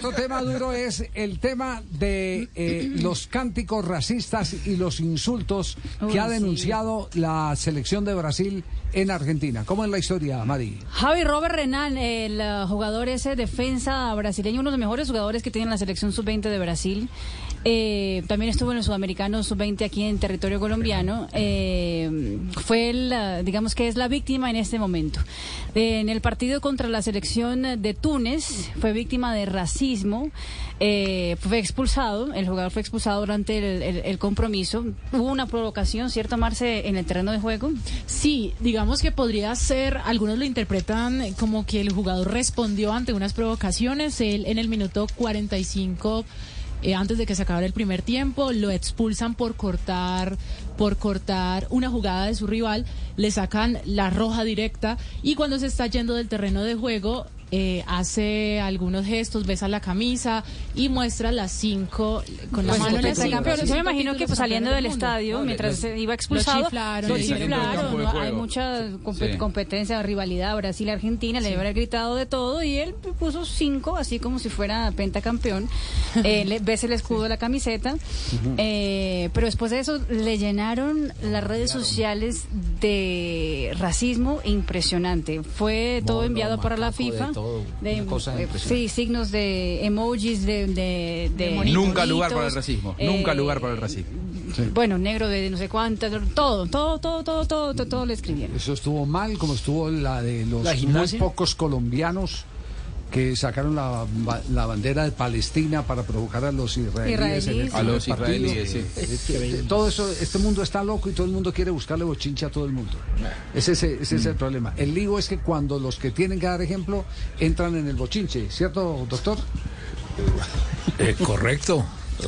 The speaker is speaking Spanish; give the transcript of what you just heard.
otro tema duro es el tema de eh, los cánticos racistas y los insultos que ha denunciado la selección de Brasil en Argentina. ¿Cómo es la historia, Mari? Javi Robert Renan, el eh, jugador ese defensa brasileño, uno de los mejores jugadores que tiene la selección sub-20 de Brasil. eh, también estuvo en el sudamericano sub-20 aquí en territorio colombiano. eh, fue, el, digamos que es la víctima en este momento. En el partido contra la selección de Túnez fue víctima de racismo. Eh, fue expulsado, el jugador fue expulsado durante el, compromiso. Hubo una provocación, ¿cierto, Marce, en el terreno de juego? Sí, digamos que podría ser, algunos lo interpretan como que el jugador respondió ante unas provocaciones. Él en el minuto 45, eh, antes de que se acabara el primer tiempo, lo expulsan por cortar, por cortar una jugada de su rival, le sacan la roja directa y cuando se está yendo del terreno de juego, eh, hace algunos gestos, besa la camisa y muestra las cinco con la Pues, mano en la cinco, yo me imagino que pues, saliendo del estadio, mientras se iba Lo expulsado, chiflaron, lo le hay mucha compe- Sí. competencia, rivalidad Brasil-Argentina, le debe haber gritado de todo y él puso cinco, así como si fuera pentacampeón, eh, le, ves el escudo de la camiseta, eh, pero después de eso le llenaron las redes sociales de racismo impresionante, fue todo enviado para la FIFA, todo, de- una cosa eh, sí, signos de emojis de, de, de Nunca lugar para el racismo. eh, Nunca lugar para el racismo. bueno, negro de no sé cuántas, todo, todo, todo, todo, todo, todo, todo le escribieron. Eso estuvo mal, como estuvo la de los ¿La muy pocos colombianos que sacaron la, la bandera de Palestina para provocar a los israelíes. en el Israelíes. A los israelíes, sí. Eh, Todo eso, este mundo está loco y todo el mundo quiere buscarle bochincha a todo el mundo. Ese, ese, ese es el problema. El lío es que cuando los que tienen que dar ejemplo entran en el bochinche, ¿cierto, doctor? correcto.